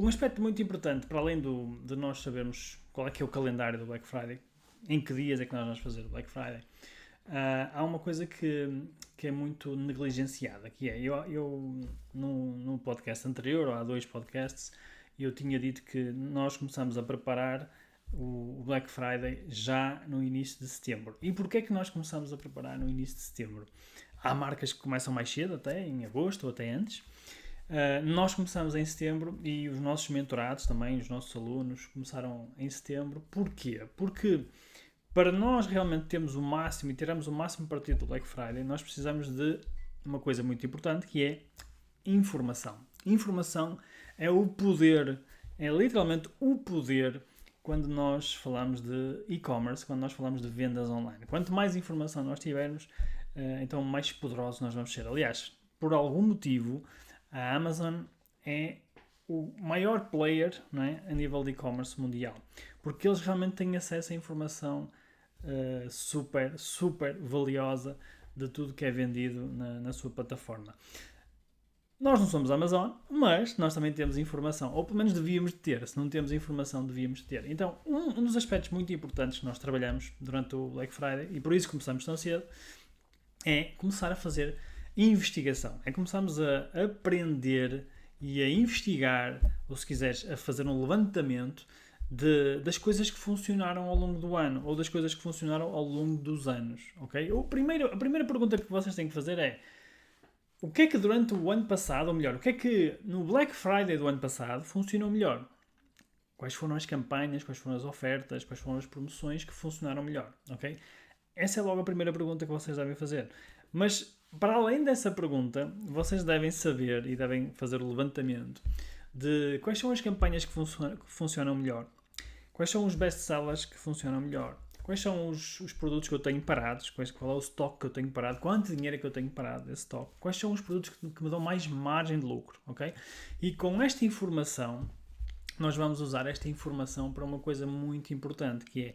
um aspecto muito importante, para além do, de nós sabermos qual é que é o calendário do Black Friday, em que dias é que nós vamos fazer o Black Friday, uh, há uma coisa que, que é muito negligenciada, que é, eu, eu no podcast anterior, ou há dois podcasts, eu tinha dito que nós começamos a preparar o Black Friday já no início de setembro. E porquê é que nós começamos a preparar no início de setembro? Há marcas que começam mais cedo, até em agosto ou até antes, Uh, nós começamos em setembro e os nossos mentorados também, os nossos alunos, começaram em setembro. Porquê? Porque para nós realmente termos o máximo e tirarmos o máximo partido do Black Friday, nós precisamos de uma coisa muito importante que é informação. Informação é o poder, é literalmente o poder quando nós falamos de e-commerce, quando nós falamos de vendas online. Quanto mais informação nós tivermos, uh, então mais poderosos nós vamos ser. Aliás, por algum motivo, a Amazon é o maior player não é, a nível de e-commerce mundial, porque eles realmente têm acesso à informação uh, super, super valiosa de tudo que é vendido na, na sua plataforma. Nós não somos Amazon, mas nós também temos informação, ou pelo menos devíamos ter. Se não temos informação, devíamos ter. Então, um, um, dos aspectos muito importantes que nós trabalhamos durante o Black Friday, e por isso começamos tão cedo, é começar a fazer investigação. É começarmos a aprender e a investigar, ou se quiseres, a fazer um levantamento de, das coisas que funcionaram ao longo do ano ou das coisas que funcionaram ao longo dos anos. Ok? O primeiro, a primeira pergunta que vocês têm que fazer é o que é que durante o ano passado, ou melhor, o que é que no Black Friday do ano passado funcionou melhor? Quais foram as campanhas, quais foram as ofertas, quais foram as promoções que funcionaram melhor? Ok? Essa é logo a primeira pergunta que vocês devem fazer. Mas para além dessa pergunta, vocês devem saber e devem fazer o levantamento de quais são as campanhas que, funcionam, que funcionam melhor, quais são os best-sellers que funcionam melhor, quais são os, os, produtos que eu tenho parados, quais, qual é o estoque que eu tenho parado, quanto dinheiro é que eu tenho parado desse estoque, quais são os produtos que, que me dão mais margem de lucro, ok? E com esta informação, nós vamos usar esta informação para uma coisa muito importante, que é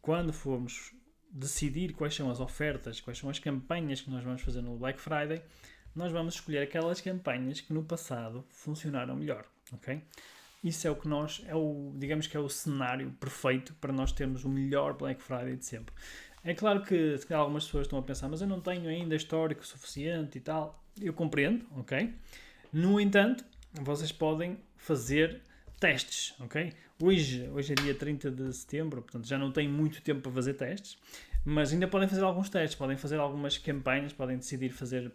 quando formos decidir quais são as ofertas, quais são as campanhas que nós vamos fazer no Black Friday, nós vamos escolher aquelas campanhas que no passado funcionaram melhor, ok? Isso é o que nós, é o, digamos que é o cenário perfeito para nós termos o melhor Black Friday de sempre. É claro que algumas pessoas estão a pensar, mas eu não tenho ainda histórico suficiente e tal. Eu compreendo, ok? No entanto, vocês podem fazer testes, ok? Hoje, hoje é dia 30 de setembro, portanto já não tenho muito tempo para fazer testes, mas ainda podem fazer alguns testes, podem fazer algumas campanhas, podem decidir fazer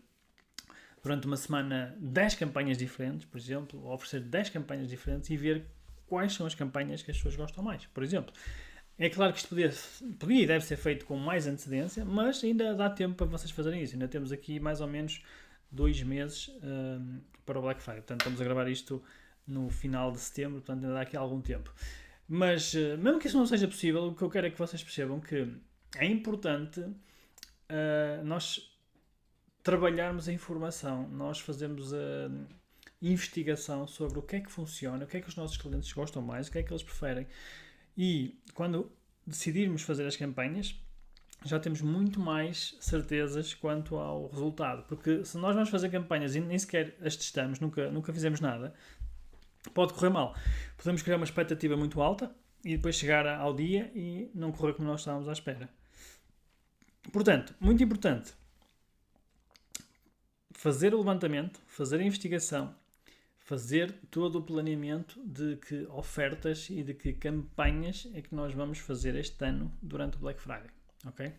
durante uma semana 10 campanhas diferentes, por exemplo, ou oferecer 10 campanhas diferentes e ver quais são as campanhas que as pessoas gostam mais, por exemplo. É claro que isto podia, podia e deve ser feito com mais antecedência, mas ainda dá tempo para vocês fazerem isso. Ainda temos aqui mais ou menos dois meses um, para o Black Friday. Portanto, estamos a gravar isto no final de setembro, portanto ainda dá aqui algum tempo. Mas, uh, mesmo que isso não seja possível, o que eu quero é que vocês percebam que é importante uh, nós trabalharmos a informação, nós fazermos a investigação sobre o que é que funciona, o que é que os nossos clientes gostam mais, o que é que eles preferem. E quando decidirmos fazer as campanhas, já temos muito mais certezas quanto ao resultado. Porque se nós vamos fazer campanhas e nem sequer as testamos, nunca, nunca fizemos nada, pode correr mal. Podemos criar uma expectativa muito alta e depois chegar ao dia e não correr como nós estávamos à espera. Portanto, muito importante fazer o levantamento, fazer a investigação, fazer todo o planeamento de que ofertas e de que campanhas é que nós vamos fazer este ano durante o Black Friday, ok?